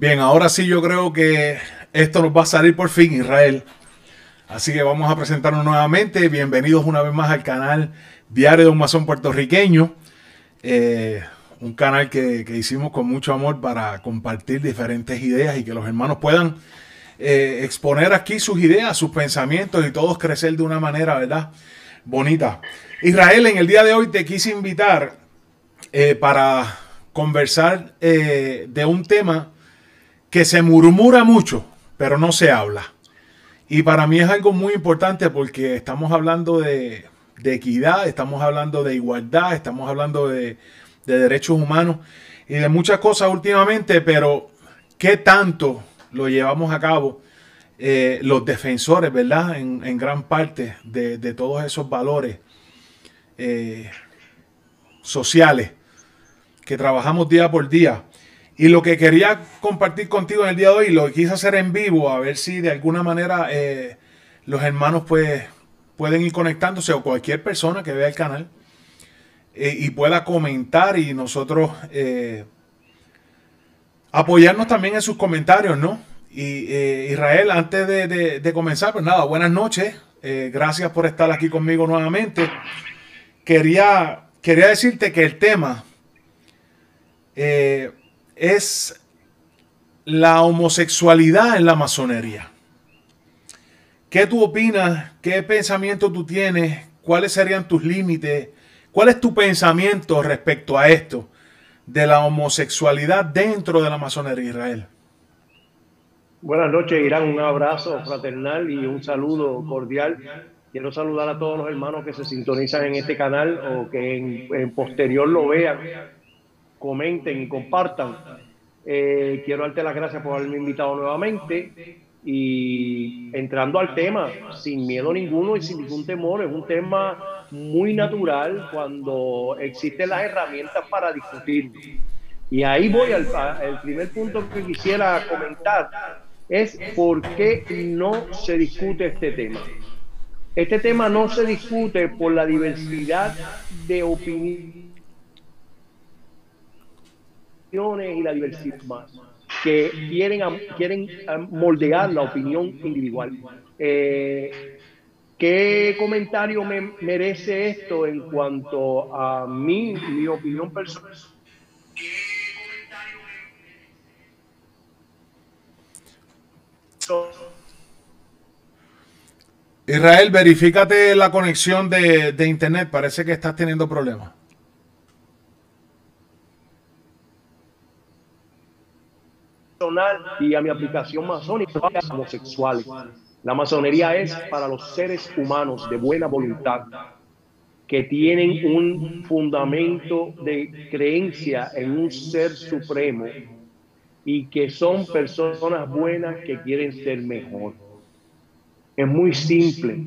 Bien, ahora sí yo creo que esto nos va a salir por fin, Israel. Así que vamos a presentarnos nuevamente. Bienvenidos una vez más al canal Diario de un Masón Puertorriqueño. Eh, un canal que, hicimos con mucho amor para compartir diferentes ideas y que los hermanos puedan eh, exponer aquí sus ideas, sus pensamientos y todos crecer de una manera, ¿verdad? Bonita. Israel, en el día de hoy te quise invitar eh, para conversar de un tema que se murmura mucho, pero no se habla. Y para mí es algo muy importante porque estamos hablando de, equidad, estamos hablando de igualdad, estamos hablando de, derechos humanos y de muchas cosas últimamente, pero ¿qué tanto lo llevamos a cabo eh, los defensores, verdad? En, gran parte de, todos esos valores eh, sociales que trabajamos día por día. Y lo que quería compartir contigo en el día de hoy, lo quise hacer en vivo, a ver si de alguna manera eh, los hermanos pues, pueden ir conectándose o cualquier persona que vea el canal eh, y pueda comentar y nosotros eh, apoyarnos también en sus comentarios, ¿no? Y Israel, antes de, comenzar, pues nada, buenas noches. gracias por estar aquí conmigo nuevamente. Quería, quería decirte que el tema es la homosexualidad en la masonería. ¿Qué tú opinas? ¿Qué pensamiento tú tienes? ¿Cuáles serían tus límites? ¿Cuál es tu pensamiento respecto a esto de la homosexualidad dentro de la masonería Israel? Buenas noches, Irán. Un abrazo fraternal y un saludo cordial. Quiero saludar a todos los hermanos que se sintonizan en este canal o que en, en posterior lo vean comenten y compartan. Eh, quiero darte las gracias por haberme invitado nuevamente y entrando al tema, sin miedo ninguno y sin ningún temor, es un tema muy natural cuando existen las herramientas para discutir. Y ahí voy al, al primer punto que quisiera comentar, es por qué no se discute este tema. Este tema no se discute por la diversidad de opiniones y la diversidad más, que quieren, quieren moldear la opinión individual. Eh, ¿Qué comentario me merece esto en cuanto a mí, mi opinión personal? Israel, verifícate la conexión de, de internet. Parece que estás teniendo problemas. Y a mi aplicación masónica homosexuales. La masonería es para los seres humanos de buena voluntad que tienen un fundamento de creencia en un ser supremo y que son personas buenas que quieren ser mejor. Es muy simple.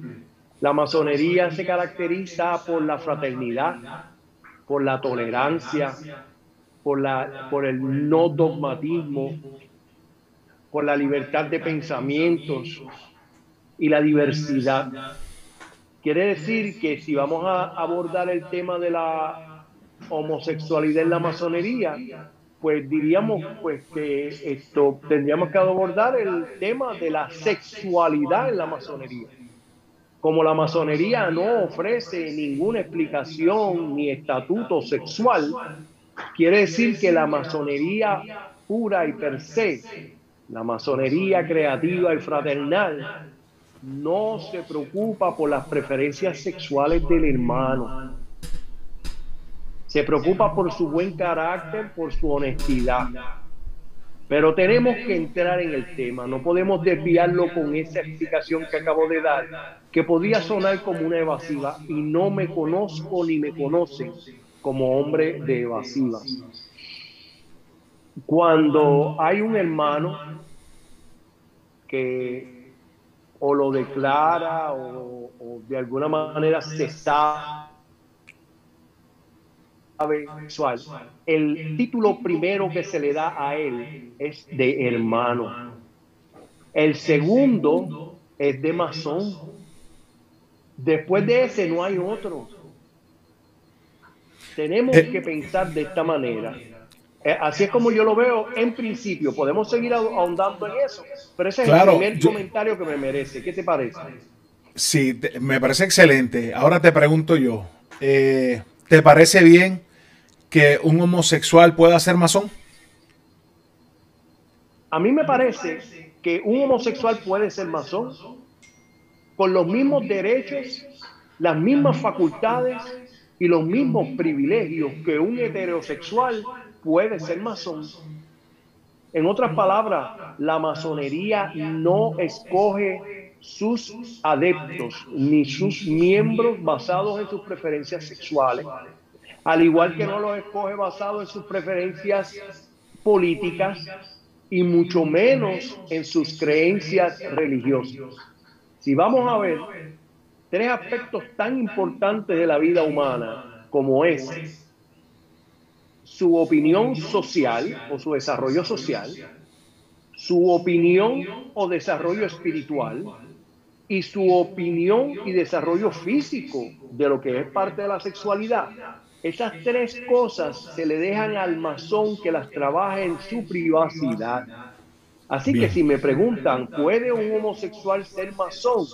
La masonería se caracteriza por la fraternidad, por la tolerancia, por, la, por el no dogmatismo, por la libertad de pensamientos y la diversidad. Quiere decir que si vamos a abordar el tema de la homosexualidad en la masonería, pues diríamos pues que esto tendríamos que abordar el tema de la sexualidad en la masonería. Como la masonería no ofrece ninguna explicación ni estatuto sexual, quiere decir que la masonería pura y per se la masonería creativa y fraternal no se preocupa por las preferencias sexuales del hermano. Se preocupa por su buen carácter, por su honestidad. Pero tenemos que entrar en el tema, no podemos desviarlo con esa explicación que acabo de dar, que podría sonar como una evasiva y no me conozco ni me conocen como hombre de evasivas. Cuando hay un hermano que o lo declara o, de alguna manera se sabe sexual, el título primero que se le da a él es de hermano. El segundo es de masón. Después de ese no hay otro. Tenemos eh. que pensar de esta manera. Eh, así es como yo lo veo en principio. Podemos seguir ahondando en eso, pero ese es el primer comentario que me merece. ¿Qué te parece? Sí, me parece excelente. Ahora te pregunto yo, eh, ¿te parece bien que un homosexual pueda ser masón? A mí me parece que un homosexual puede ser masón con los mismos derechos, las mismas facultades y los mismos privilegios que un heterosexual puede ser masón. En otras palabras, la masonería no escoge sus adeptos ni sus miembros basados en sus preferencias sexuales, al igual que no los escoge basados en sus preferencias políticas y mucho menos en sus creencias religiosas. Si vamos a ver tres aspectos tan importantes de la vida humana como es su opinión social o su desarrollo social, su opinión o desarrollo espiritual y su opinión y desarrollo físico de lo que es parte de la sexualidad. Esas tres cosas se le dejan al masón que las trabaje en su privacidad. Así que si me preguntan, ¿puede un homosexual ser masón?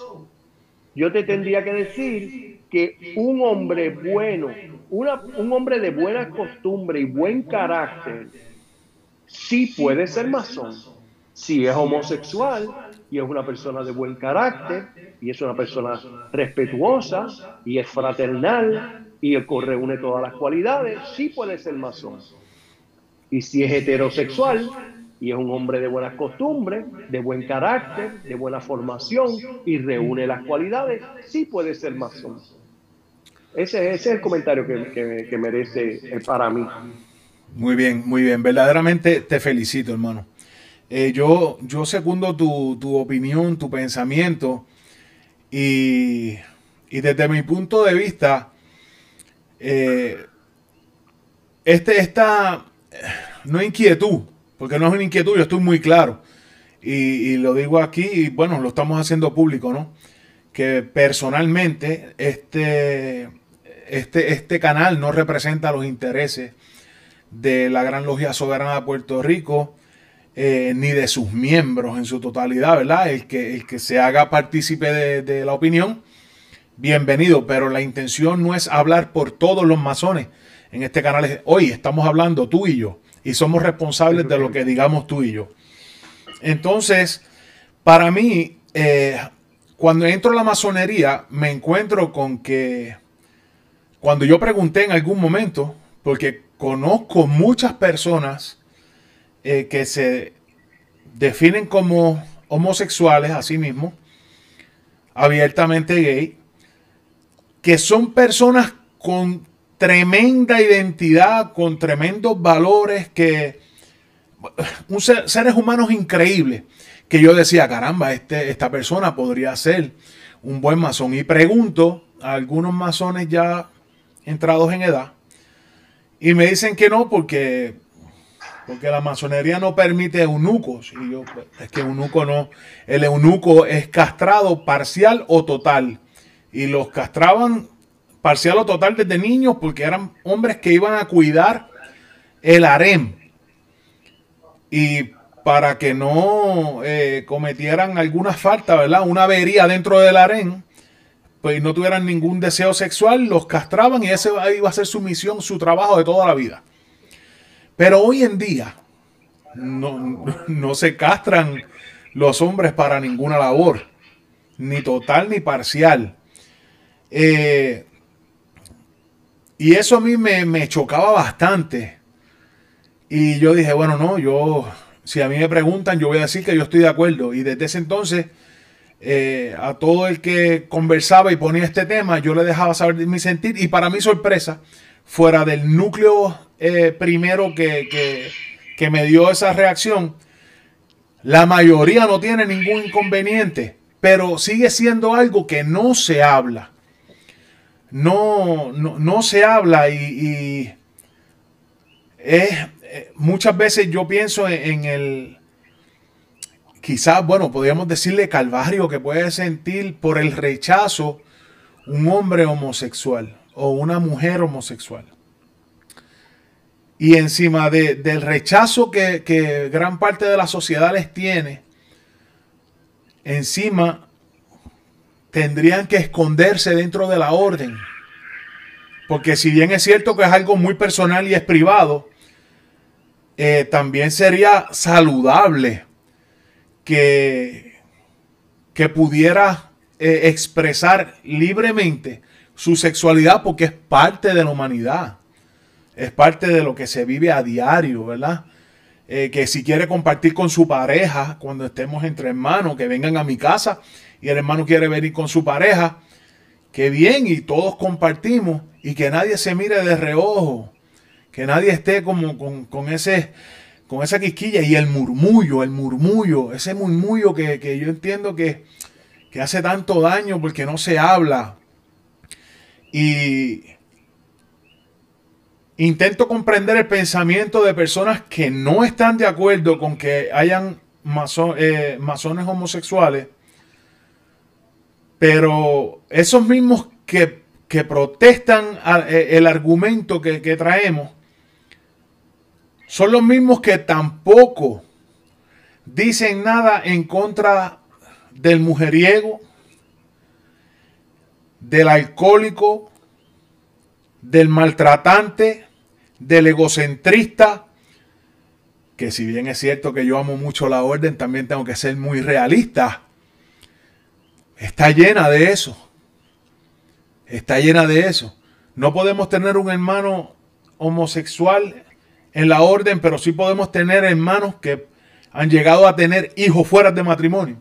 Yo te tendría que decir que un hombre bueno un hombre de buena costumbre y buen carácter sí puede ser masón. Si es homosexual y es una persona de buen carácter y es una persona respetuosa y es fraternal y reúne todas las cualidades, sí puede ser masón. Y si es heterosexual y es un hombre de buenas costumbres, de buen carácter, de buena formación y reúne las cualidades, sí puede ser masón. Ese, es el comentario que, merece eh, para mí. Muy bien, muy bien. Verdaderamente te felicito, hermano. Eh, yo, yo segundo tu, opinión, tu pensamiento. Y, desde mi punto de vista, eh, este, esta no inquietud, porque no es una inquietud, yo estoy muy claro. Y, lo digo aquí, y bueno, lo estamos haciendo público, ¿no? Que personalmente, este, este, este canal no representa los intereses de la Gran Logia Soberana de Puerto Rico, eh, ni de sus miembros en su totalidad, ¿verdad? El que, el que se haga partícipe de, la opinión, bienvenido, pero la intención no es hablar por todos los masones. En este canal hoy estamos hablando tú y yo, y somos responsables de lo que digamos tú y yo. Entonces, para mí, eh, cuando entro a la masonería, me encuentro con que cuando yo pregunté en algún momento, porque conozco muchas personas eh, que se definen como homosexuales a sí mismos, abiertamente gay, que son personas con tremenda identidad, con tremendos valores, que un seres humanos increíbles, que yo decía, caramba, este, esta persona podría ser un buen masón. Y pregunto a algunos masones ya entrados en edad. Y me dicen que no porque, porque la masonería no permite eunucos. Y yo, pues, es que eunuco no. El eunuco es castrado parcial o total. Y los castraban parcial o total desde niños porque eran hombres que iban a cuidar el harem. Y para que no eh, cometieran alguna falta, ¿verdad? Una avería dentro del harem, pues no tuvieran ningún deseo sexual, los castraban y ese iba a ser su misión, su trabajo de toda la vida. Pero hoy en día no, se castran los hombres para ninguna labor, ni total ni parcial. Eh, y eso a mí me, me, chocaba bastante. Y yo dije, bueno, no, yo, si a mí me preguntan, yo voy a decir que yo estoy de acuerdo. Y desde ese entonces eh, a todo el que conversaba y ponía este tema, yo le dejaba saber mi sentir y para mi sorpresa, fuera del núcleo eh, primero que, que me dio esa reacción, la mayoría no tiene ningún inconveniente, pero sigue siendo algo que no se habla. No, no, se habla y, eh, muchas veces yo pienso en el, quizás, bueno, podríamos decirle calvario que puede sentir por el rechazo un hombre homosexual o una mujer homosexual. y encima del rechazo que, que gran parte de la sociedad les tiene, encima tendrían que esconderse dentro de la orden. Porque si bien es cierto que es algo muy personal y es privado, eh, también sería saludable que, que pudiera eh, expresar libremente su sexualidad porque es parte de la humanidad. Es parte de lo que se vive a diario, ¿verdad? Eh, que si quiere compartir con su pareja cuando estemos entre hermanos, que vengan a mi casa y el hermano quiere venir con su pareja, que bien y todos compartimos y que nadie se mire de reojo, que nadie esté como con, ese con esa quisquilla y el murmullo, el murmullo, ese murmullo que, que yo entiendo que, que hace tanto daño porque no se habla. Y intento comprender el pensamiento de personas que no están de acuerdo con que hayan eh, masones homosexuales pero esos mismos que, protestan eh, el argumento que traemos son los mismos que tampoco dicen nada en contra del mujeriego, del alcohólico, del maltratante, del egocentrista, que si bien es cierto que yo amo mucho la orden, también tengo que ser muy realista está llena de eso. Está llena de eso. No podemos tener un hermano homosexual en la orden, pero sí podemos tener hermanos que han llegado a tener hijos fuera de matrimonio.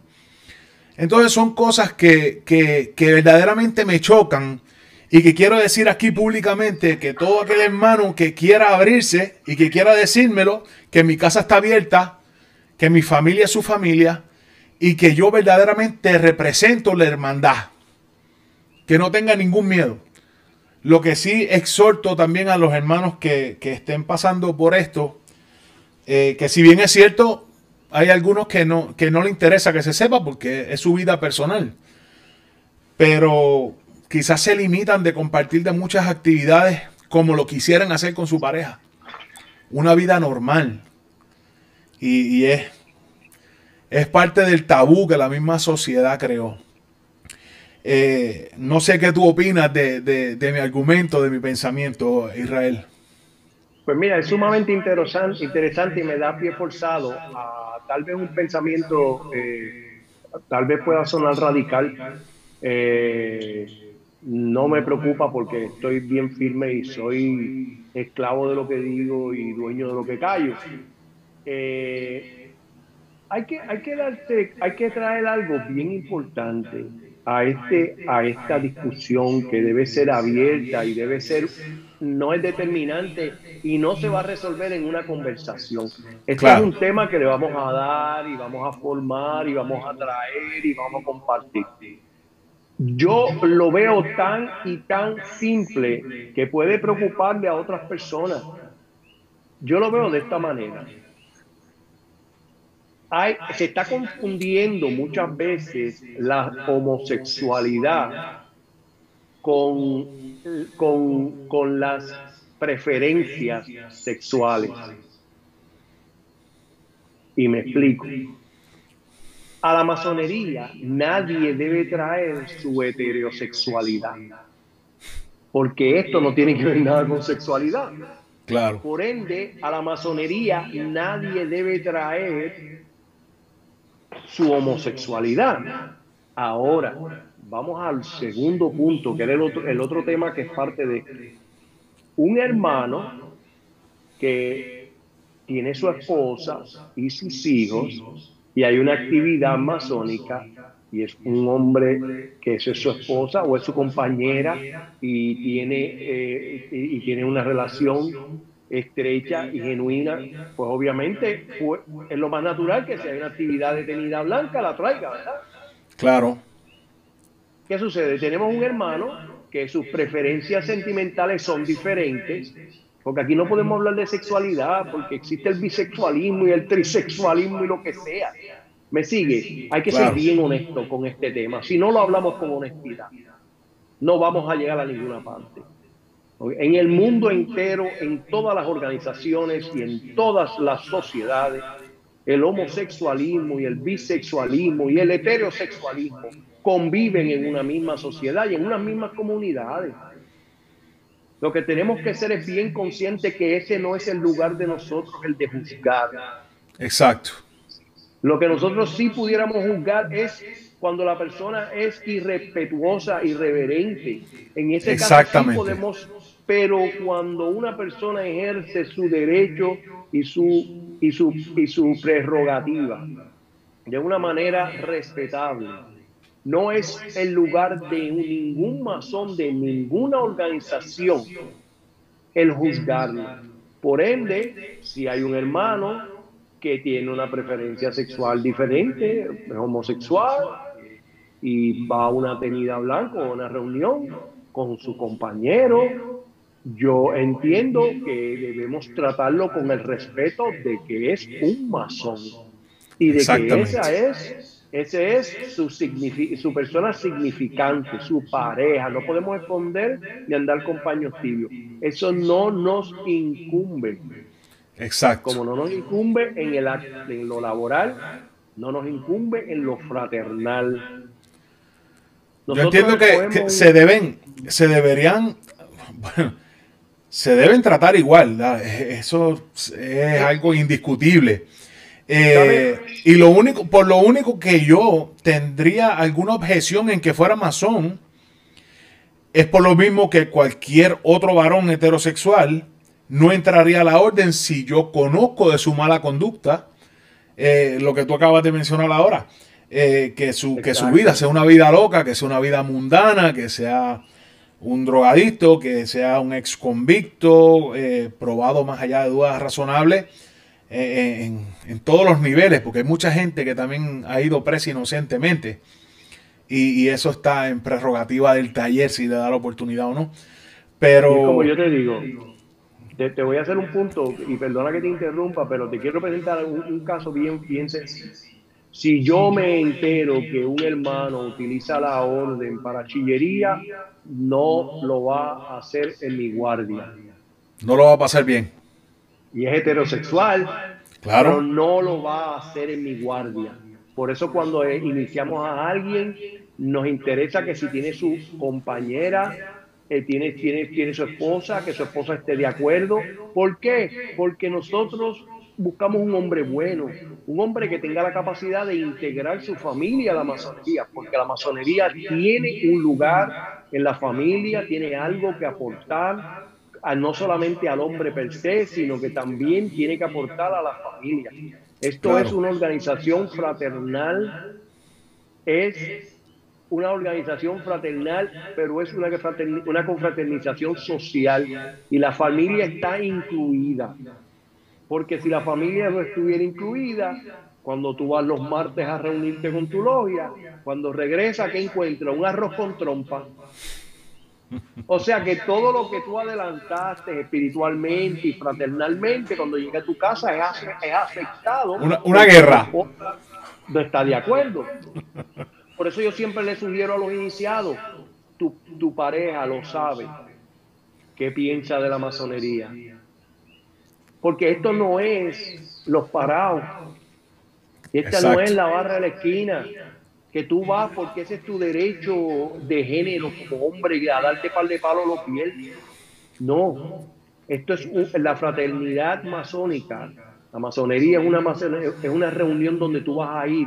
Entonces son cosas que, que, que verdaderamente me chocan y que quiero decir aquí públicamente que todo aquel hermano que quiera abrirse y que quiera decírmelo, que mi casa está abierta, que mi familia es su familia, y que yo verdaderamente represento la hermandad. Que no tenga ningún miedo. Lo que sí exhorto también a los hermanos que, estén pasando por esto, eh, que si bien es cierto, hay algunos que no, que no le interesa que se sepa porque es su vida personal. Pero quizás se limitan de compartir de muchas actividades como lo quisieran hacer con su pareja. Una vida normal. y es es parte del tabú que la misma sociedad creó. Eh, no sé qué tú opinas de, mi argumento, de mi pensamiento, Israel. Pues mira, es sumamente interesante, interesante y me da pie forzado tal vez un pensamiento, eh, tal vez pueda sonar radical. Eh, no me preocupa porque estoy bien firme y soy esclavo de lo que digo y dueño de lo que callo hay que, hay que darte, hay que traer algo bien importante a este, a esta discusión que debe ser abierta y debe ser, no es determinante y no se va a resolver en una conversación. Este es un tema que le vamos a dar y vamos a formar y vamos a traer y vamos a compartir. Yo lo veo tan y tan simple que puede preocuparle a otras personas. Yo lo veo de esta manera se está confundiendo muchas veces la homosexualidad con, con, con las preferencias sexuales. Y me explico. A la masonería nadie debe traer su heterosexualidad, porque esto no tiene que ver nada con sexualidad. Claro. Por ende, a la masonería nadie debe traer su homosexualidad. Ahora, vamos al segundo punto, que era el otro, el otro tema que es parte de un hermano que tiene su esposa y sus hijos y hay una actividad masónica y es un hombre que es su esposa o es su compañera y tiene, eh, y tiene una relación estrecha y genuina, pues obviamente es lo más natural que si hay una actividad detenida blanca la traiga, ¿verdad? Claro. ¿Qué sucede? Tenemos un hermano que sus preferencias sentimentales son diferentes, porque aquí no podemos hablar de sexualidad, porque existe el bisexualismo y el trisexualismo y lo que sea. ¿Me sigue? Hay que ser bien honesto con este tema. Si no lo hablamos con honestidad, no vamos a llegar a ninguna parte. En el mundo entero, en todas las organizaciones y en todas las sociedades, el homosexualismo y el bisexualismo y el heterosexualismo conviven en una misma sociedad y en unas mismas comunidades. Lo que tenemos que ser es bien consciente que ese no es el lugar de nosotros, el de juzgar. Exacto. Lo que nosotros sí pudiéramos juzgar es cuando la persona es irrespetuosa, irreverente. En ese caso sí podemos, pero cuando una persona ejerce su derecho y su, y su, y su prerrogativa de una manera respetable, no es el lugar de ningún masón, de ninguna organización, el juzgarlo. Por ende, si hay un hermano que tiene una preferencia sexual diferente, es homosexual, y va a una tenida blanca o una reunión con su compañero, yo entiendo que debemos tratarlo con el respeto de que es un masón y de que esa es ese es su, su persona significante, su pareja. No podemos esconder ni andar con paños tibios. Eso no nos incumbe. Exacto. Como no nos incumbe en, el, en lo laboral, no nos incumbe en lo fraternal. Yo entiendo que, se deben, se deberían, bueno, se deben tratar igual. Eso es algo indiscutible. Eh, y lo único, por lo único que yo tendría alguna objeción en que fuera masón, es por lo mismo que cualquier otro varón heterosexual no entraría a la orden si yo conozco de su mala conducta, eh, lo que tú acabas de mencionar ahora, eh, que, su, que su vida sea una vida loca, que sea una vida mundana, que sea un drogadicto, que sea un ex convicto, probado más allá de dudas razonables eh, en, todos los niveles, porque hay mucha gente que también ha ido presa inocentemente. Y, eso está en prerrogativa del taller si le da la oportunidad o no. Pero. como yo te digo, te, voy a hacer un punto, y perdona que te interrumpa, pero te quiero presentar un, caso bien, bien sencillo. Si yo me entero que un hermano utiliza la orden para chillería, no lo va a hacer en mi guardia. No lo va a pasar bien y es heterosexual, claro. pero no lo va a hacer en mi guardia. Por eso cuando eh, iniciamos a alguien, nos interesa que si tiene su compañera, eh, tiene, tiene, tiene su esposa, que su esposa esté de acuerdo. ¿Por qué? Porque nosotros buscamos un hombre bueno, un hombre que tenga la capacidad de integrar su familia a la masonería, porque la masonería tiene un lugar en la familia, tiene algo que aportar, no solamente al hombre per se, sino que también tiene que aportar a la familia. Esto es una organización fraternal, es una organización fraternal, pero es una, una confraternización social y la familia está incluida. Porque si la familia no estuviera incluida, cuando tú vas los martes a reunirte con tu logia, cuando regresa, ¿qué encuentra? Un arroz con trompa. O sea que todo lo que tú adelantaste espiritualmente y fraternalmente, cuando llega a tu casa es, afectado. Una, guerra. No está de acuerdo. Por eso yo siempre le sugiero a los iniciados, tu, tu pareja lo sabe, qué piensa de la masonería. Porque esto no es los parados. Esta no es la barra de la esquina que tú vas porque ese es tu derecho de género como hombre a darte par de palos los pies. No, esto es la fraternidad masónica. La masonería es una, es una reunión donde tú vas a ir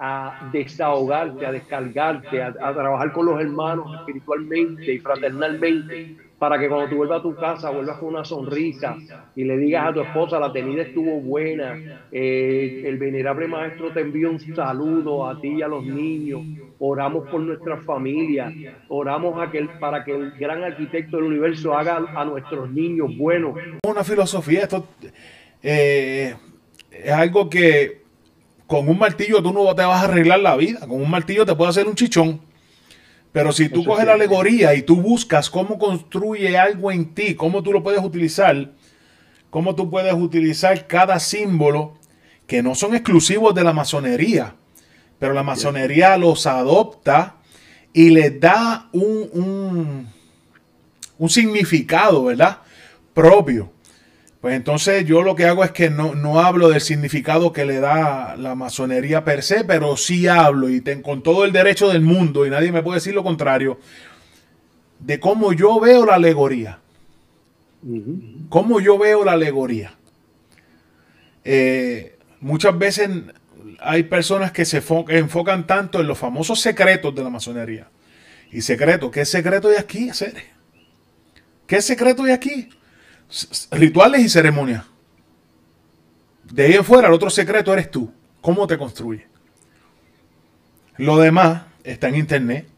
a desahogarte, a descargarte, a trabajar con los hermanos espiritualmente y fraternalmente para que cuando tú vuelvas a tu casa vuelvas con una sonrisa y le digas a tu esposa, la tenida estuvo buena, eh, el venerable maestro te envió un saludo a ti y a los niños, oramos por nuestra familia, oramos para que el gran arquitecto del universo haga a nuestros niños buenos. Una filosofía, esto eh, es algo que con un martillo tú no te vas a arreglar la vida, con un martillo te puede hacer un chichón. Pero si tú coges la alegoría y tú buscas cómo construye algo en ti, cómo tú lo puedes utilizar, cómo tú puedes utilizar cada símbolo que no son exclusivos de la masonería, pero la masonería los adopta y les da un, un significado, ¿verdad? Propio. Pues entonces yo lo que hago es que no, no, hablo del significado que le da la masonería per se, pero sí hablo y con todo el derecho del mundo, y nadie me puede decir lo contrario, de cómo yo veo la alegoría. Cómo yo veo la alegoría. Eh, muchas veces hay personas que se enfocan tanto en los famosos secretos de la masonería. Y secreto, ¿qué secreto hay aquí? ¿Qué secreto hay aquí? Rituales y ceremonias. De ahí en fuera, el otro secreto eres tú. ¿Cómo te construyes? Lo demás está en internet.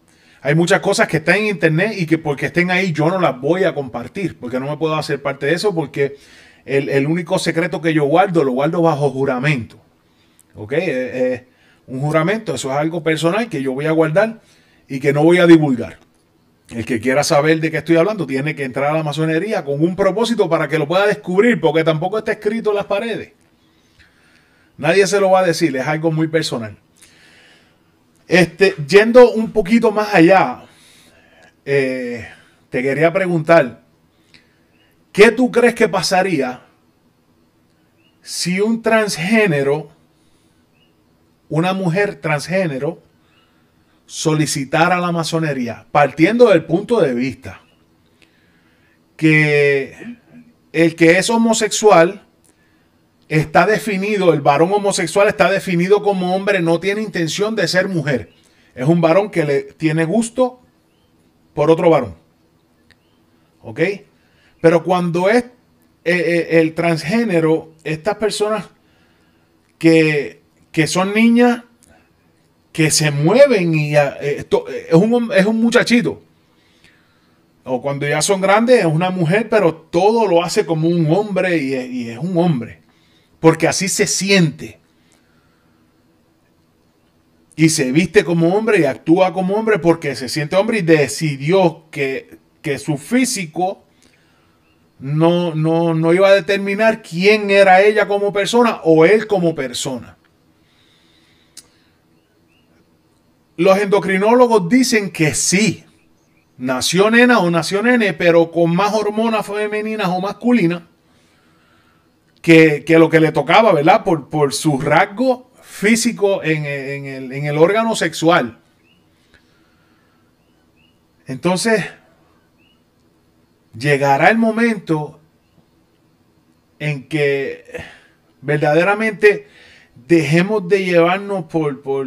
Hay muchas cosas que están en internet y que porque estén ahí yo no las voy a compartir, porque no me puedo hacer parte de eso, porque el, único secreto que yo guardo lo guardo bajo juramento. ¿Ok? Eh, eh, un juramento, eso es algo personal que yo voy a guardar y que no voy a divulgar. El que quiera saber de qué estoy hablando tiene que entrar a la masonería con un propósito para que lo pueda descubrir, porque tampoco está escrito en las paredes. Nadie se lo va a decir, es algo muy personal. Este, yendo un poquito más allá, eh, te quería preguntar, ¿qué tú crees que pasaría si un transgénero, una mujer transgénero, solicitar a la masonería, partiendo del punto de vista que el que es homosexual está definido, el varón homosexual está definido como hombre, no tiene intención de ser mujer. Es un varón que le tiene gusto por otro varón. ¿Ok? Pero cuando es eh, eh, el transgénero, estas personas que, que son niñas que se mueven y eh, esto, eh, es, un, es un muchachito. O cuando ya son grandes es una mujer, pero todo lo hace como un hombre y es, un hombre. Porque así se siente. Y se viste como hombre y actúa como hombre porque se siente hombre y decidió que, que su físico no, no, no iba a determinar quién era ella como persona o él como persona. Los endocrinólogos dicen que sí, nació nena o nació nene, pero con más hormonas femeninas o masculinas que, lo que le tocaba, ¿verdad? Por, por su rasgo físico en, el, en el órgano sexual. Entonces, llegará el momento en que verdaderamente dejemos de llevarnos por, por,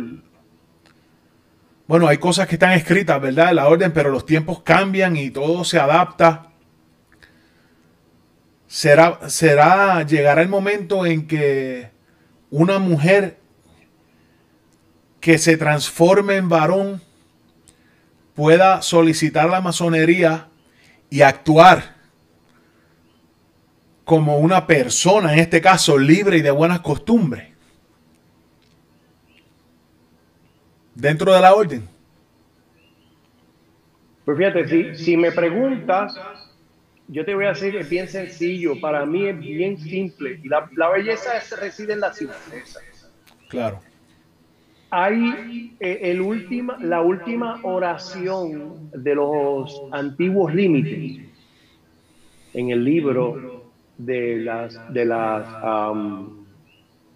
bueno, hay cosas que están escritas, ¿verdad? En la orden, pero los tiempos cambian y todo se adapta. Será, será, llegará el momento en que una mujer que se transforme en varón pueda solicitar la masonería y actuar como una persona, en este caso libre y de buenas costumbres. Dentro de la orden? Pues fíjate, si, si me preguntas, yo te voy a decir que es bien sencillo, para mí es bien simple. La, la belleza reside en la simpleza. Claro. Hay eh, el última, la última oración de los antiguos límites en el libro de las, de las,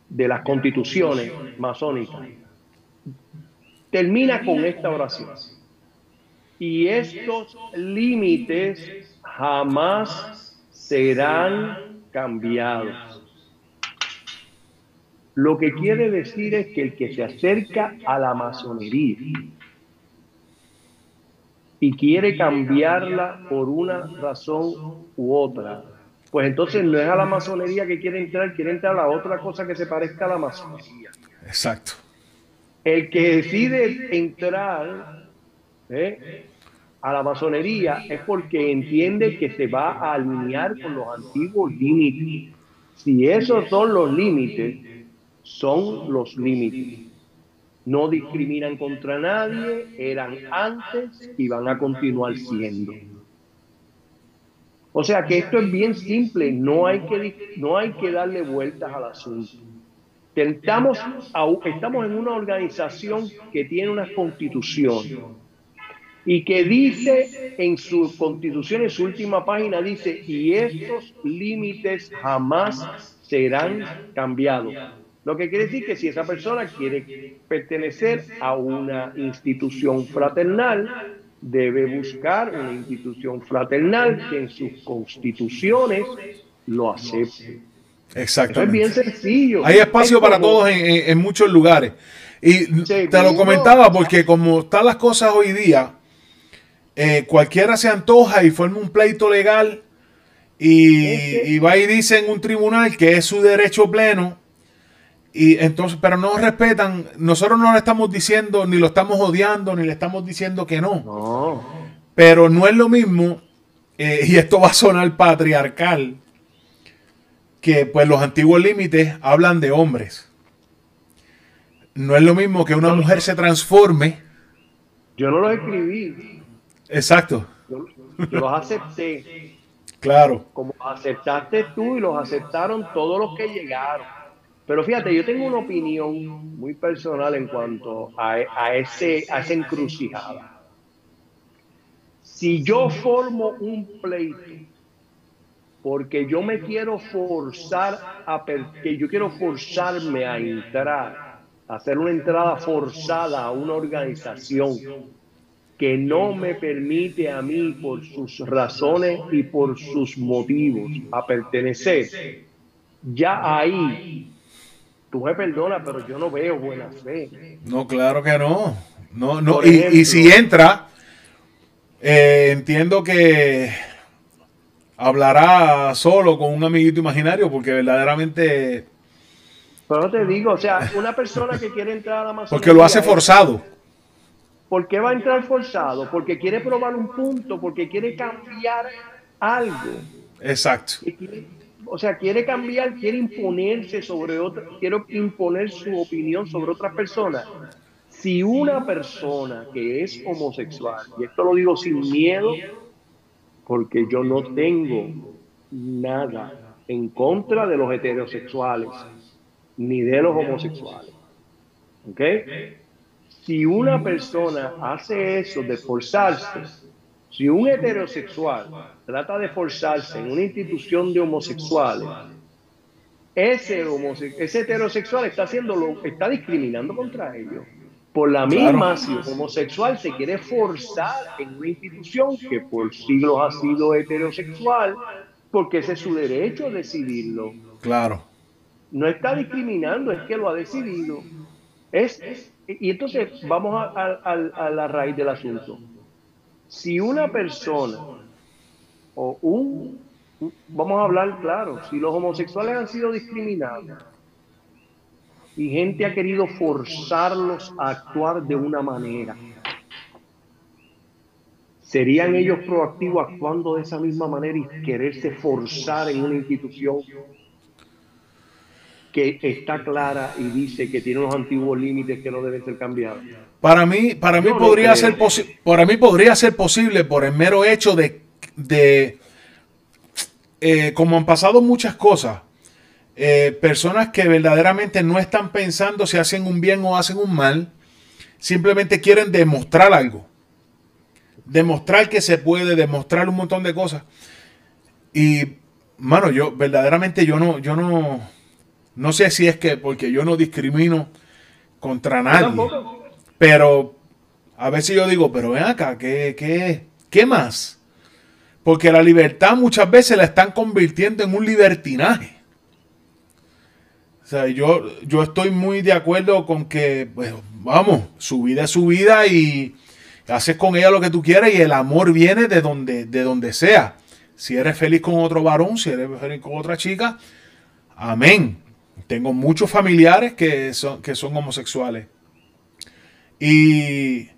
de las constituciones masónicas termina con esta oración. Y estos límites jamás serán cambiados. Lo que quiere decir es que el que se acerca a la masonería y quiere cambiarla por una razón u otra, pues entonces no es a la masonería que quiere entrar, quiere entrar a la otra cosa que se parezca a la masonería. Exacto. El que decide entrar ¿eh? a la masonería es porque entiende que se va a alinear con los antiguos límites. Si esos son los límites, son los límites. No discriminan contra nadie, eran antes y van a continuar siendo. O sea que esto es bien simple, no hay que, no hay que darle vueltas al asunto. Estamos, estamos en una organización que tiene una constitución y que dice en su constitución, en su última página, dice, y estos límites jamás serán cambiados. Lo que quiere decir que si esa persona quiere pertenecer a una institución fraternal, debe buscar una institución fraternal que en sus constituciones lo acepte. Exactamente. es bien sencillo. Hay espacio para todos en, muchos lugares. Y te lo comentaba porque como están las cosas hoy día, eh, cualquiera se antoja y forma un pleito legal y, va y dice en un tribunal que es su derecho pleno. Y entonces, pero no respetan, nosotros no le estamos diciendo, ni lo estamos odiando, ni le estamos diciendo que no. Pero no es lo mismo, eh, y esto va a sonar patriarcal, que pues los antiguos límites hablan de hombres. No es lo mismo que una mujer se transforme. Yo no lo escribí. Exacto. Yo, los acepté. Claro. Como aceptaste tú y los aceptaron todos los que llegaron. Pero fíjate, yo tengo una opinión muy personal en cuanto a, a, ese, a esa encrucijada. Si yo formo un pleito porque yo me quiero forzar a que yo quiero forzarme a entrar, a hacer una entrada forzada a una organización que no me permite a mí por sus razones y por sus motivos a pertenecer. Ya ahí tú me perdonas, pero yo no veo buena fe. No, claro que no. No, no. y, si entra, eh, entiendo que hablará solo con un amiguito imaginario porque verdaderamente... Pero te digo, o sea, una persona que quiere entrar a la. Porque lo hace forzado. ¿Por qué va a entrar forzado? Porque quiere probar un punto, porque quiere cambiar algo. Exacto. o sea, quiere cambiar, quiere imponerse sobre otra, quiere imponer su opinión sobre otras personas. Si una persona que es homosexual, y esto lo digo sin miedo, porque yo no tengo nada en contra de los heterosexuales ni de los homosexuales. ¿Ok? Si una persona hace eso de forzarse, si un heterosexual trata de forzarse en una institución de homosexuales, ese, ese heterosexual está haciendo está discriminando contra ellos. Por la misma, si un homosexual se quiere forzar en una institución que por siglos ha sido heterosexual, porque ese es su derecho a decidirlo. Claro. No está discriminando, es que lo ha decidido. Es, y entonces vamos a, la raíz del asunto. Si una persona o un, vamos a hablar claro, si los homosexuales han sido discriminados, y gente ha querido forzarlos a actuar de una manera. ¿Serían ellos proactivos actuando de esa misma manera y quererse forzar en una institución que está clara y dice que tiene unos antiguos límites que no deben ser cambiados? Para mí, para mí podría ser para mí podría ser posible por el mero hecho de, de eh, como han pasado muchas cosas, eh, personas que verdaderamente no están pensando si hacen un bien o hacen un mal, simplemente quieren demostrar algo. Demostrar que se puede, demostrar un montón de cosas. Y, mano, yo verdaderamente yo no, yo no, no sé si es que porque yo no discrimino contra nadie. Pero a veces yo digo, pero ven acá, ¿qué, qué, qué más? Porque la libertad muchas veces la están convirtiendo en un libertinaje yo, yo estoy muy de acuerdo con que, pues, vamos, su vida es su vida y haces con ella lo que tú quieras y el amor viene de donde, de donde sea. Si eres feliz con otro varón, si eres feliz con otra chica, amén. Tengo muchos familiares que son, que son homosexuales. Y,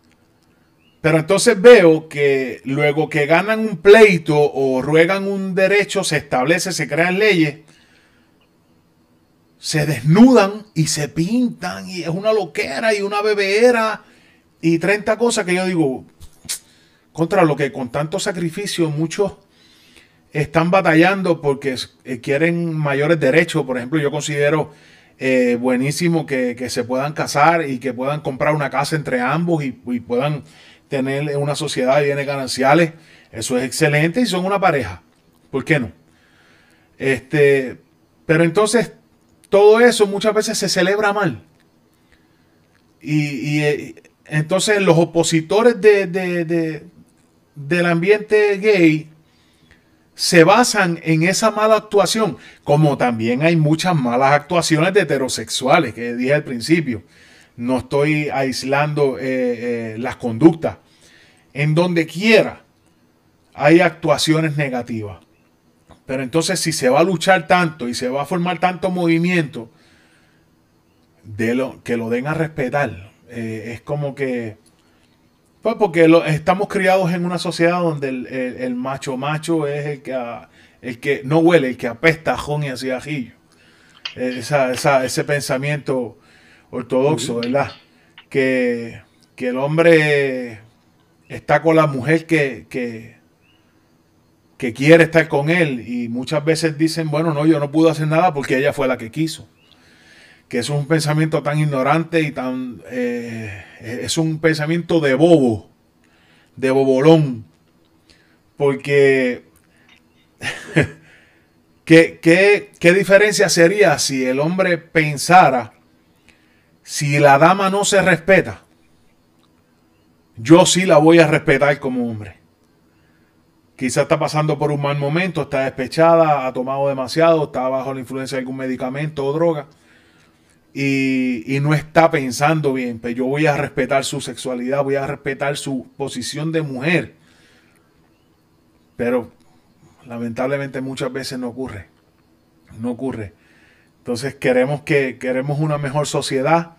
pero entonces veo que luego que ganan un pleito o ruegan un derecho, se establece, se crean leyes se desnudan y se pintan y es una loquera y una bebeera y 30 cosas que yo digo, contra lo que con tanto sacrificio muchos están batallando porque eh, quieren mayores derechos. Por ejemplo, yo considero eh, buenísimo que, se puedan casar y que puedan comprar una casa entre ambos y, puedan tener una sociedad de bienes gananciales. Eso es excelente y son una pareja. ¿Por qué no? Este, pero entonces todo eso muchas veces se celebra mal. Y, eh, entonces los opositores de, del ambiente gay se basan en esa mala actuación, como también hay muchas malas actuaciones de heterosexuales, que dije al principio. No estoy aislando eh, eh, las conductas. En donde quiera hay actuaciones negativas. Pero entonces si se va a luchar tanto y se va a formar tanto movimiento, de lo, que lo den a respetar. Eh, es como que pues porque estamos criados en una sociedad donde el, macho macho es el que, el que no huele, el que apesta a jón y a cigajillo. ese pensamiento ortodoxo, ¿verdad? Que, el hombre está con la mujer que, que, que, quiere estar con él y muchas veces dicen, bueno, no, yo no pude hacer nada porque ella fue la que quiso. Que es un pensamiento tan ignorante y tan... Eh, es un pensamiento de bobo, de bobolón, porque ¿qué, qué, diferencia sería si el hombre pensara, si la dama no se respeta, yo sí la voy a respetar como hombre. Quizá está pasando por un mal momento, está despechada, ha tomado demasiado, está bajo la influencia de algún medicamento o droga y, no está pensando bien, pero yo voy a respetar su sexualidad, voy a respetar su posición de mujer. Pero lamentablemente muchas veces no ocurre. No ocurre. Entonces queremos que queremos una mejor sociedad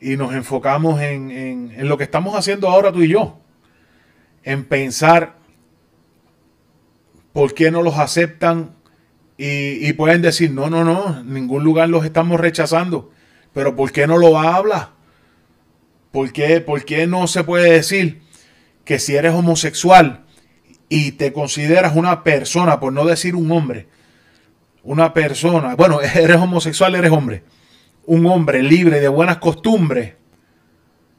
y nos enfocamos en, en, lo que estamos haciendo ahora tú y yo. En pensar por qué no los aceptan y, pueden decir, no, no, no, en ningún lugar los estamos rechazando. Pero ¿por qué no lo habla? ¿Por qué, ¿Por qué no se puede decir que si eres homosexual y te consideras una persona, por no decir un hombre, una persona, bueno, eres homosexual, eres hombre, un hombre libre de buenas costumbres,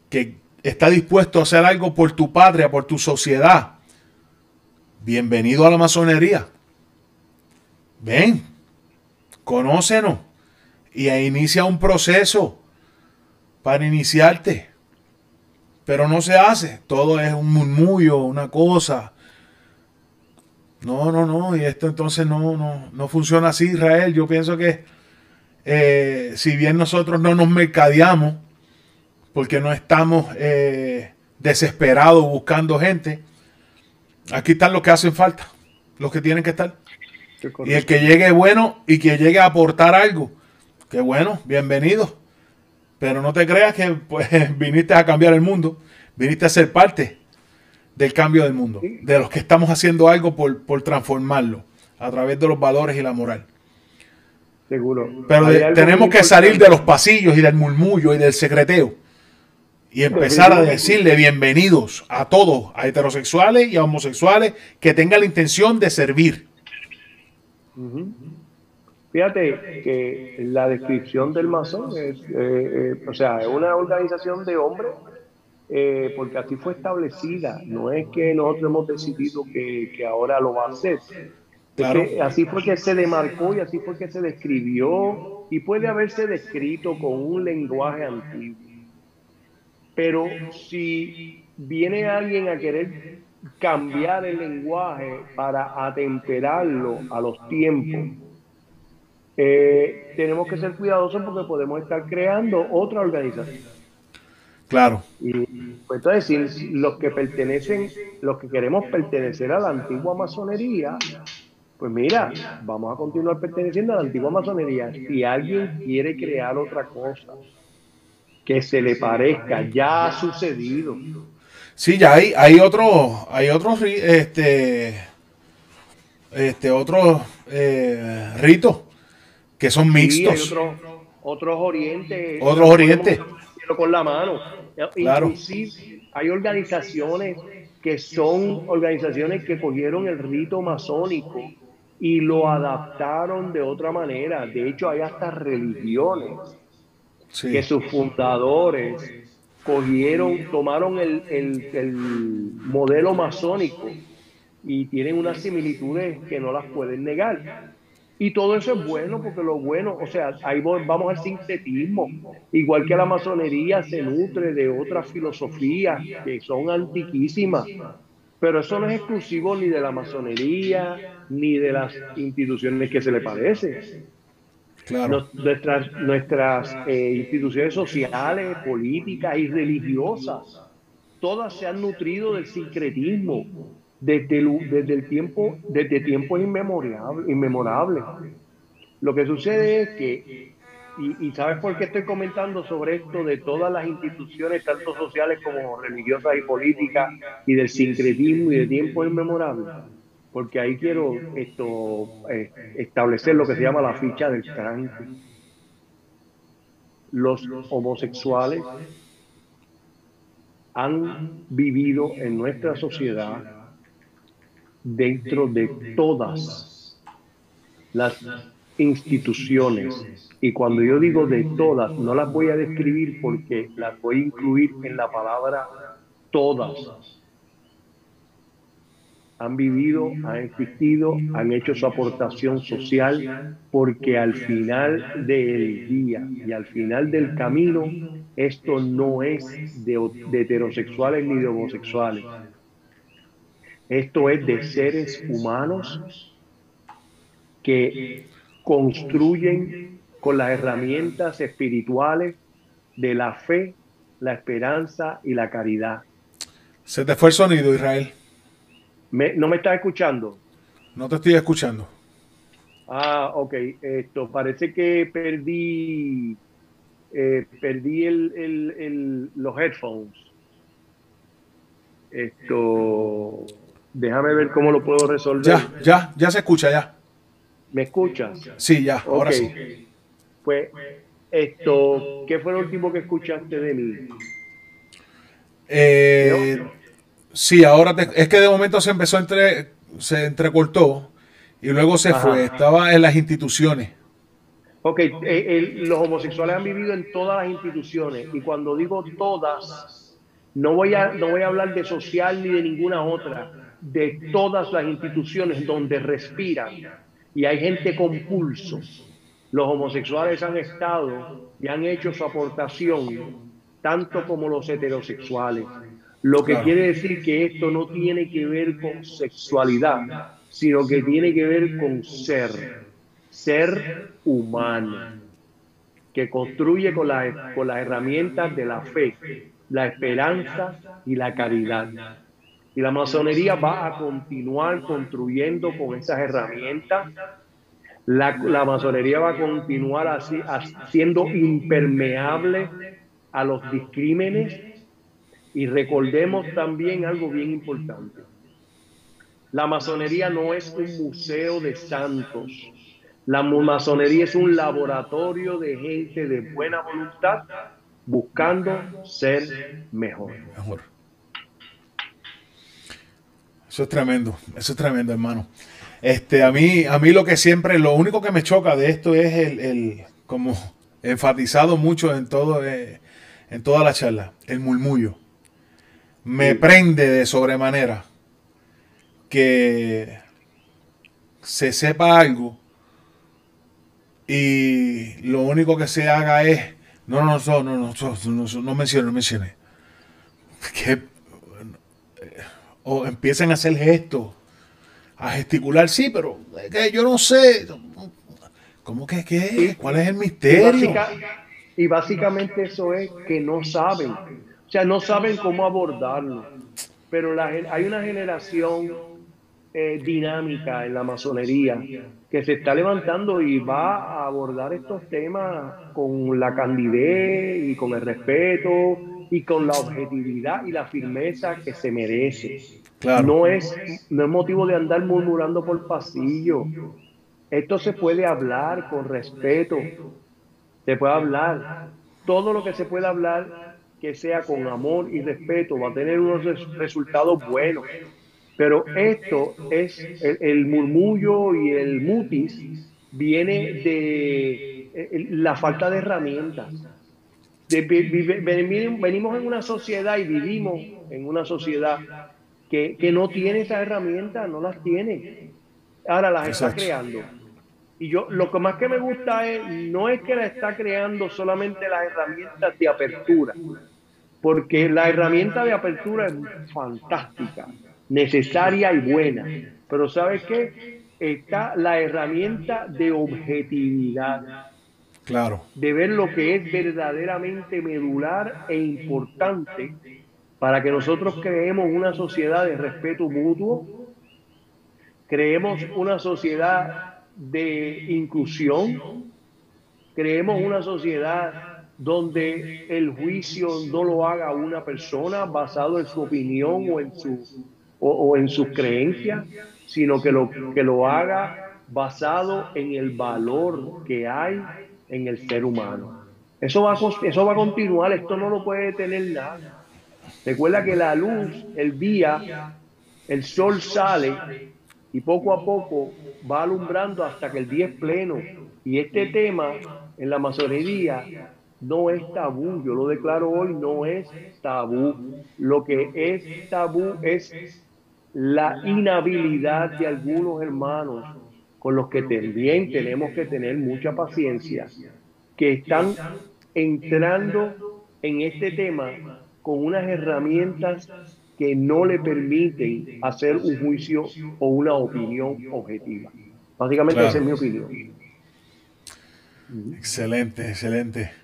que está dispuesto a hacer algo por tu patria, por tu sociedad, bienvenido a la masonería. Ven, conócenos y inicia un proceso para iniciarte. Pero no se hace, todo es un murmullo, una cosa. No, no, no, y esto entonces no, no, no funciona así, Israel. Yo pienso que eh, si bien nosotros no nos mercadeamos, porque no estamos eh, desesperados buscando gente, aquí están los que hacen falta, los que tienen que estar. Y el que llegue bueno y que llegue a aportar algo, que bueno, bienvenido. Pero no te creas que pues, viniste a cambiar el mundo, viniste a ser parte del cambio del mundo, de los que estamos haciendo algo por, transformarlo a través de los valores y la moral. Seguro. Pero tenemos que salir de los pasillos y del murmullo y del secreteo y empezar a decirle bienvenidos a todos, a heterosexuales y a homosexuales que tengan la intención de servir Fíjate que la descripción del masón es, eh, eh, o sea, es una organización de hombres, eh, porque así fue establecida. No es que nosotros hemos decidido que, ahora lo va a hacer. así fue que se demarcó y así fue que se describió y puede haberse descrito con un lenguaje antiguo. Pero si viene alguien a querer cambiar el lenguaje para atemperarlo a los tiempos. Eh, tenemos que ser cuidadosos porque podemos estar creando otra organización. Claro. Y pues entonces, los que pertenecen, los que queremos pertenecer a la antigua masonería, pues mira, vamos a continuar perteneciendo a la antigua masonería. Si alguien quiere crear otra cosa que se le parezca, ya ha sucedido. Sí, ya hay, hay otros, hay otros, este, este, otros eh, ritos que son mixtos. otros orientes. Otros orientes. Con la mano. Claro. Inclusive hay organizaciones que son organizaciones que cogieron el rito masónico y lo adaptaron de otra manera. De hecho, hay hasta religiones que sus fundadores cogieron, tomaron el, el, modelo masónico y tienen unas similitudes que no las pueden negar. Y todo eso es bueno porque lo bueno, o sea, ahí vamos al sintetismo. Igual que la masonería se nutre de otras filosofías que son antiquísimas. Pero eso no es exclusivo ni de la masonería ni de las instituciones que se le Nuestras, nuestras eh, instituciones sociales, políticas y religiosas, todas se han nutrido del sincretismo desde desde el tiempo, desde tiempos inmemorables. Lo que sucede es que, y, y, sabes por qué estoy comentando sobre esto de todas las instituciones, tanto sociales como religiosas y políticas, y del sincretismo y de tiempos inmemorables porque ahí quiero esto eh, establecer lo que se llama la ficha del tranque. Los homosexuales han vivido en nuestra sociedad dentro de todas las instituciones. Y cuando yo digo de todas, no las voy a describir porque las voy a incluir en la palabra todas han vivido, han existido, han hecho su aportación social, porque al final del día y al final del camino, esto no es de, heterosexuales ni de homosexuales. Esto es de seres humanos que construyen con las herramientas espirituales de la fe, la esperanza y la caridad. Se te fue el sonido, Israel. ¿No me estás escuchando? No te estoy escuchando. Ah, ok. Esto, parece que perdí, eh, perdí el, los headphones. Esto, déjame ver cómo lo puedo resolver. Ya, ya, ya se escucha, ya. ¿Me escuchas? Sí, ya, ahora sí. Pues, esto, ¿qué fue lo último que escuchaste de mí? Eh, Sí, ahora es que de momento se empezó entre, se entrecortó y luego se fue. Estaba en las instituciones. Ok, eh, los homosexuales han vivido en todas las instituciones y cuando digo todas, no voy a no voy a hablar de social ni de ninguna otra, de todas las instituciones donde respiran y hay gente con pulso. Los homosexuales han estado y han hecho su aportación tanto como los heterosexuales. Lo que quiere decir que esto no tiene que ver con sexualidad, sino que tiene que ver con ser, ser humano, que construye con, con las herramientas de la fe, la esperanza y la caridad. Y la masonería va a continuar construyendo con esas herramientas. La, la masonería va a continuar así, siendo impermeable a los discrímenes y recordemos también algo bien importante. La masonería no es un museo de santos. La masonería es un laboratorio de gente de buena voluntad buscando ser mejor. Mejor. Eso es tremendo, eso es tremendo, hermano. Este, a mí, a mí lo que siempre, lo único que me choca de esto es el, el como enfatizado mucho en todo, eh, en toda la charla, el murmullo me prende de sobremanera que se sepa algo y lo único que se haga es no, no, no, no, no, no, no mencione, no mencione. Que, o empiecen a hacer gestos, a gesticular, sí, pero que yo no sé. ¿Cómo que qué? ¿Cuál es el misterio? y básicamente eso es que no saben o sea, no saben cómo abordarlo. Pero hay una generación eh, dinámica en la masonería que se está levantando y va a abordar estos temas con la candidez y con el respeto y con la objetividad y la firmeza que se merece. No, es, no es motivo de andar murmurando por pasillo. Esto se puede hablar con respeto. Se puede hablar. Todo lo que se puede hablar que sea con amor y respeto va a tener unos resultados buenos. Pero esto es el, murmullo y el mutis viene de la falta de herramientas. venimos en una sociedad y vivimos en una sociedad que, no tiene esas herramientas, no las tiene. Ahora las está creando. Y yo lo que más que me gusta es, no es que la está creando solamente las herramientas de apertura, porque la herramienta de apertura es fantástica, necesaria y buena. Pero ¿sabes qué? Está la herramienta de objetividad. Claro. De ver lo que es verdaderamente medular e importante para que nosotros creemos una sociedad de respeto mutuo, creemos una sociedad de inclusión, creemos una sociedad donde el juicio no lo haga una persona basado en su opinión o en su o, en sus creencias, sino que lo, que lo haga basado en el valor que hay en el ser humano. Eso va, a, eso va a continuar, esto no lo puede tener nada. Recuerda que la luz, el día, el sol sale y poco a poco va alumbrando hasta que el día es pleno. Y este tema en la masonería no es tabú, yo lo declaro hoy, no es tabú. Lo que es tabú es la inhabilidad de algunos hermanos con los que también tenemos que tener mucha paciencia, que están entrando en este tema con unas herramientas que no le permiten hacer un juicio o una opinión objetiva. Básicamente esa es mi opinión. Excelente, excelente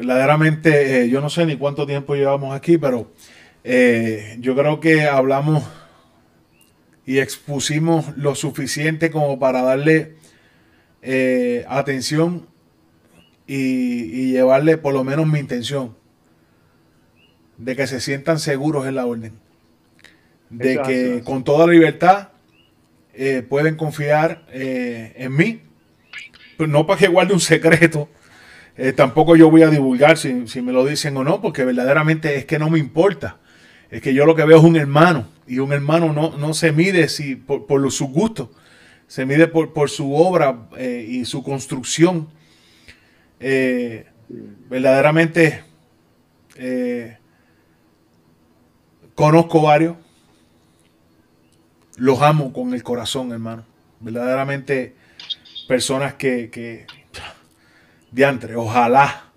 verdaderamente, eh, yo no sé ni cuánto tiempo llevamos aquí, pero eh, yo creo que hablamos y expusimos lo suficiente como para darle eh, atención y, llevarle por lo menos mi intención de que se sientan seguros en la orden, de que con toda libertad pueden confiar en mí, pero no para que guarde un secreto, eh, tampoco yo voy a divulgar si, me lo dicen o no, porque verdaderamente es que no me importa. Es que yo lo que veo es un hermano y un hermano no, no se mide si, por, por sus gustos, se mide por, su obra eh, y su construcción. Eh, verdaderamente conozco varios, los amo con el corazón, hermano. Verdaderamente personas que diantre, ojalá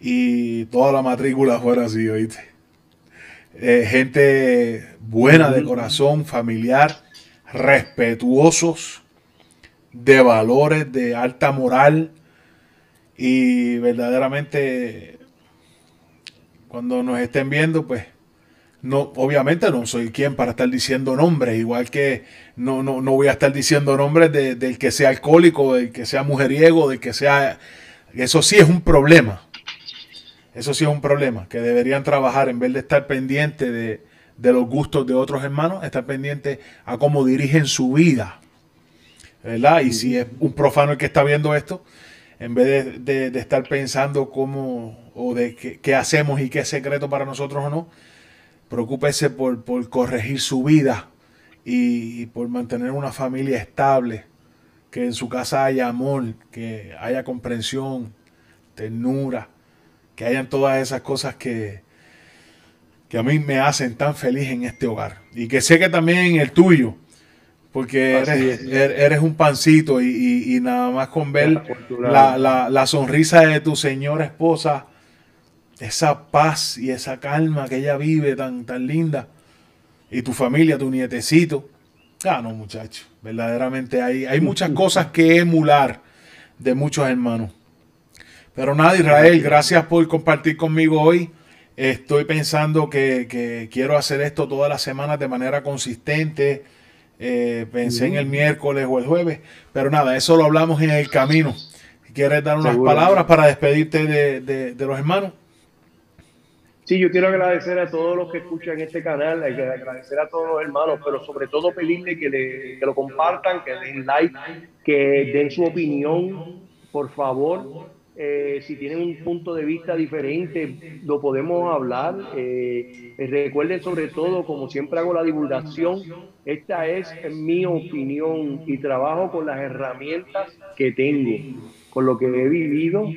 y toda la matrícula fuera así, oíste. Eh, gente buena de corazón, familiar, respetuosos, de valores, de alta moral y verdaderamente cuando nos estén viendo, pues no, obviamente no soy quien para estar diciendo nombres, igual que no, no, no voy a estar diciendo nombres de, del que sea alcohólico, del que sea mujeriego, del que sea... Eso sí es un problema. Eso sí es un problema, que deberían trabajar en vez de estar pendiente de, los gustos de otros hermanos, estar pendiente a cómo dirigen su vida. ¿Verdad? Y si es un profano el que está viendo esto, en vez de, estar pensando cómo o de qué, qué hacemos y qué es secreto para nosotros o no, Preocúpese por, corregir su vida y, por mantener una familia estable, que en su casa haya amor, que haya comprensión, ternura, que hayan todas esas cosas que, que a mí me hacen tan feliz en este hogar. Y que sé que también en el tuyo, porque eres, er, eres, un pancito y, nada más con ver la, la, la, sonrisa de tu señora esposa esa paz y esa calma que ella vive tan, tan linda. Y tu familia, tu nietecito. Ah, no, muchacho. Verdaderamente hay, hay muchas cosas que emular de muchos hermanos. Pero nada, Israel, gracias por compartir conmigo hoy. Estoy pensando que, quiero hacer esto todas las semanas de manera consistente. Eh, pensé en el miércoles o el jueves. Pero nada, eso lo hablamos en el camino. ¿Quieres dar unas palabras para despedirte de los hermanos? Sí, yo quiero agradecer a todos los que escuchan este canal, hay que agradecer a todos los hermanos, pero sobre todo pedirle que, le, que lo compartan, que den like, que den su opinión, por favor, Eh, si tienen un punto de vista diferente, lo podemos hablar. Eh, recuerden sobre todo, como siempre hago la divulgación, esta es mi opinión y trabajo con las herramientas que tengo, con lo que he vivido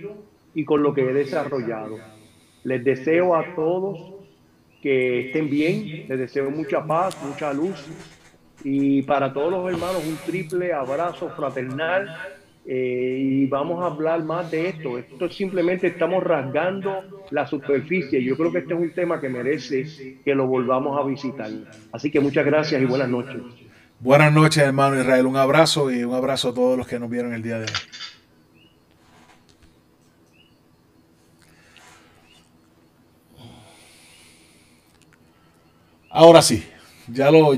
y con lo que he desarrollado. Les deseo a todos que estén bien, les deseo mucha paz, mucha luz y para todos los hermanos un triple abrazo fraternal eh, y vamos a hablar más de esto. Esto simplemente estamos rasgando la superficie. Yo creo que este es un tema que merece que lo volvamos a visitar. Así que muchas gracias y buenas noches. Buenas noches, hermano Israel. Un abrazo y un abrazo a todos los que nos vieron el día de hoy. Ahora sí, ya lo...